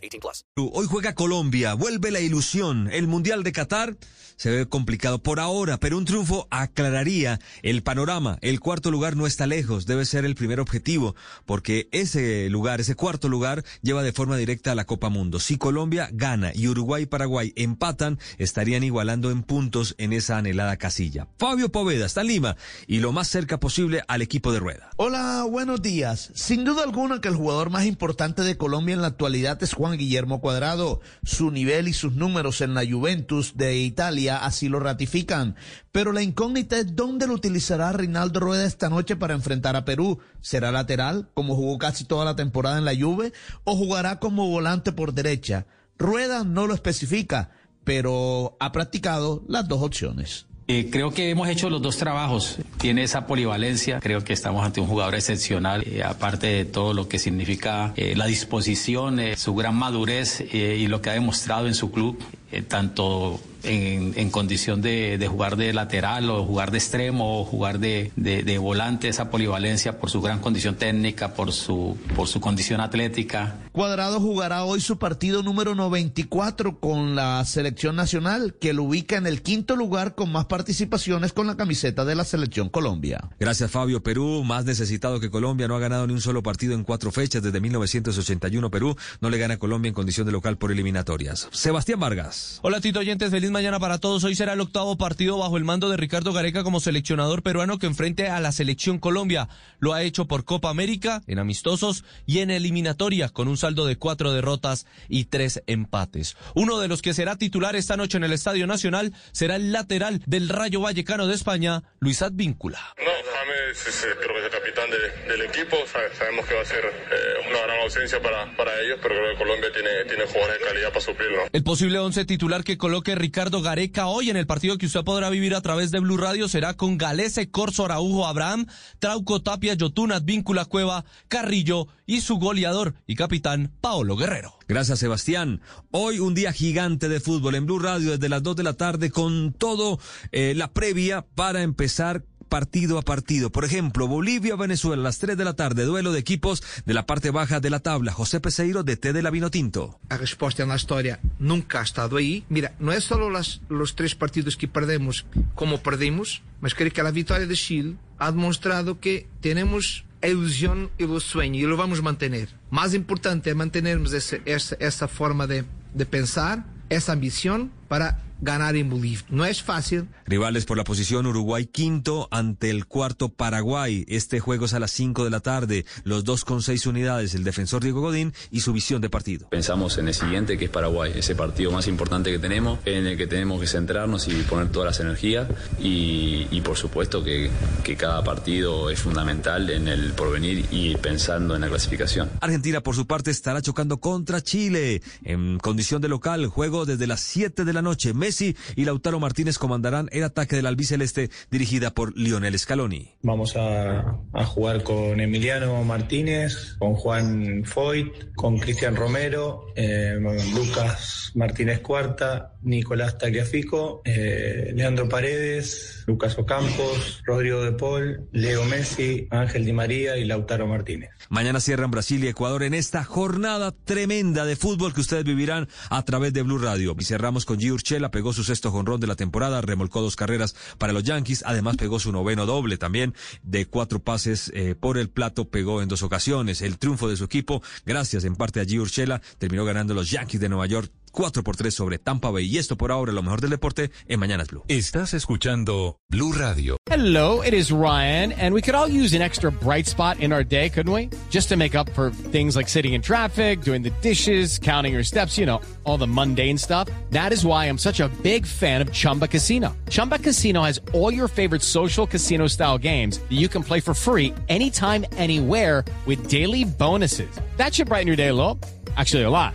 18 plus. Hoy juega Colombia, vuelve la ilusión. El Mundial de Qatar se ve complicado por ahora, pero un triunfo aclararía el panorama. El cuarto lugar no está lejos, debe ser el primer objetivo, porque ese lugar, ese cuarto lugar, lleva de forma directa a la Copa Mundo. Si Colombia gana y Uruguay y Paraguay empatan, estarían igualando en puntos en esa anhelada casilla. Fabio Poveda está en Lima y lo más cerca posible al equipo de rueda. Hola, buenos días. Sin duda alguna que el jugador más importante de Colombia en la actualidad es Juan Guillermo Cuadrado. Su nivel y sus números en la Juventus de Italia así lo ratifican. Pero la incógnita es dónde lo utilizará Rinaldo Rueda esta noche para enfrentar a Perú. ¿Será lateral, como jugó casi toda la temporada en la Juve, o jugará como volante por derecha? Rueda no lo especifica, pero ha practicado las dos opciones. Eh, creo que hemos hecho los dos trabajos. Tiene esa polivalencia. Creo que estamos ante un jugador excepcional, eh, aparte de todo lo que significa eh, la disposición, su gran madurez y lo que ha demostrado en su club, tanto en, en condición de, de jugar de lateral o jugar de extremo o jugar de, de- de volante, esa polivalencia por su gran condición técnica, por su, por su condición atlética. Cuadrado jugará hoy su partido número 94 con la selección nacional, que lo ubica en el quinto lugar con más participaciones con la camiseta de la selección Colombia. Gracias Fabio. Perú, más necesitado que Colombia, no ha ganado ni un solo partido en cuatro fechas desde 1981. Perú no le gana a Colombia en condición de local por eliminatorias. Sebastián Vargas. Hola Tito Oyentes, feliz mañana para todos. Hoy será el octavo partido bajo el mando de Ricardo Gareca como seleccionador peruano que enfrente a la selección Colombia. Lo ha hecho por Copa América, en amistosos y en eliminatoria, con un saldo de cuatro derrotas y tres empates. Uno de los que será titular esta noche en el Estadio Nacional será el lateral del Rayo Vallecano de España, Luis Advíncula. No, James es, eh, creo que es el capitán de- del equipo. Sabe- sabemos que va a ser eh, una gran ausencia para, para ellos, pero creo que Colombia tiene, tiene jugadores de calidad para suplirlo. El posible once titular que coloque Ricardo Gareca hoy en el partido que usted podrá vivir a través de Blue Radio será con Galese, Corso, Araujo, Abraham, Trauco, Tapia, Yotun, Advíncula, Cueva, Carrillo y su goleador y capitán Paolo Guerrero. Gracias, Sebastián. Hoy un día gigante de fútbol en Blue Radio desde las 2 de la tarde con todo eh, la previa para empezar partido a partido. Por ejemplo, Bolivia-Venezuela las 3 de la tarde, duelo de equipos de la parte baja de la tabla. José Peseiro de T de la Vinotinto. A resposta na historia nunca ha estado aí. Mira, é só las, los tres partidos que perdemos como perdimos, mas creo que a vitória de Chile ha demonstrado que tenemos a ilusión y el sueño y lo vamos a mantener. Más importante es mantenermos ese- esa, esa forma de, de pensar, esa ambición para ganar en Bolivia. No es fácil, Rivales por la posición Uruguay quinto ante el cuarto Paraguay. Este juego es a las 5 de la tarde. Los dos con seis unidades, el defensor Diego Godín y su visión de partido. Pensamos en el siguiente, que es Paraguay, ese partido más importante que tenemos, en el que tenemos que centrarnos y poner todas las energías. Y, y por supuesto que, que cada partido es fundamental en el porvenir y pensando en la clasificación. Argentina, por su parte, estará chocando contra Chile. En condición de local, juego desde las 7 de la noche. Messi y Lautaro Martínez comandarán el ataque del albiceleste dirigida por Lionel Scaloni. Vamos a, a jugar con Emiliano Martínez, con Juan Foyt, con Cristian Romero, eh, Lucas Martínez Cuarta, Nicolás Tagliafico, eh, Leandro Paredes, Lucas Ocampos, Rodrigo de Paul, Leo Messi, Ángel Di María y Lautaro Martínez. Mañana cierran Brasil y Ecuador en esta jornada tremenda de fútbol que ustedes vivirán a través de Blue Radio. Y cerramos con Urchela, pegó su sexto jonrón de la temporada, remolcó dos carreras para los Yankees, además pegó su noveno doble también de cuatro pases eh, por el plato, pegó en dos ocasiones. El triunfo de su equipo, gracias en parte a G. Urchela, terminó ganando los Yankees de Nueva York 4 por 3 sobre Tampa Bay. Y esto por ahora, lo mejor del deporte en Mañanas Blue. Estás escuchando Blue Radio. Hello, it is Ryan, and we could all use an extra bright spot in our day, couldn't we? Just to make up for things like sitting in traffic, doing the dishes, counting your steps, you know, all the mundane stuff. That is why I'm such a big fan of Chumba Casino. Chumba Casino has all your favorite social casino style games that you can play for free anytime, anywhere with daily bonuses. That should brighten your day a little. Actually, a lot.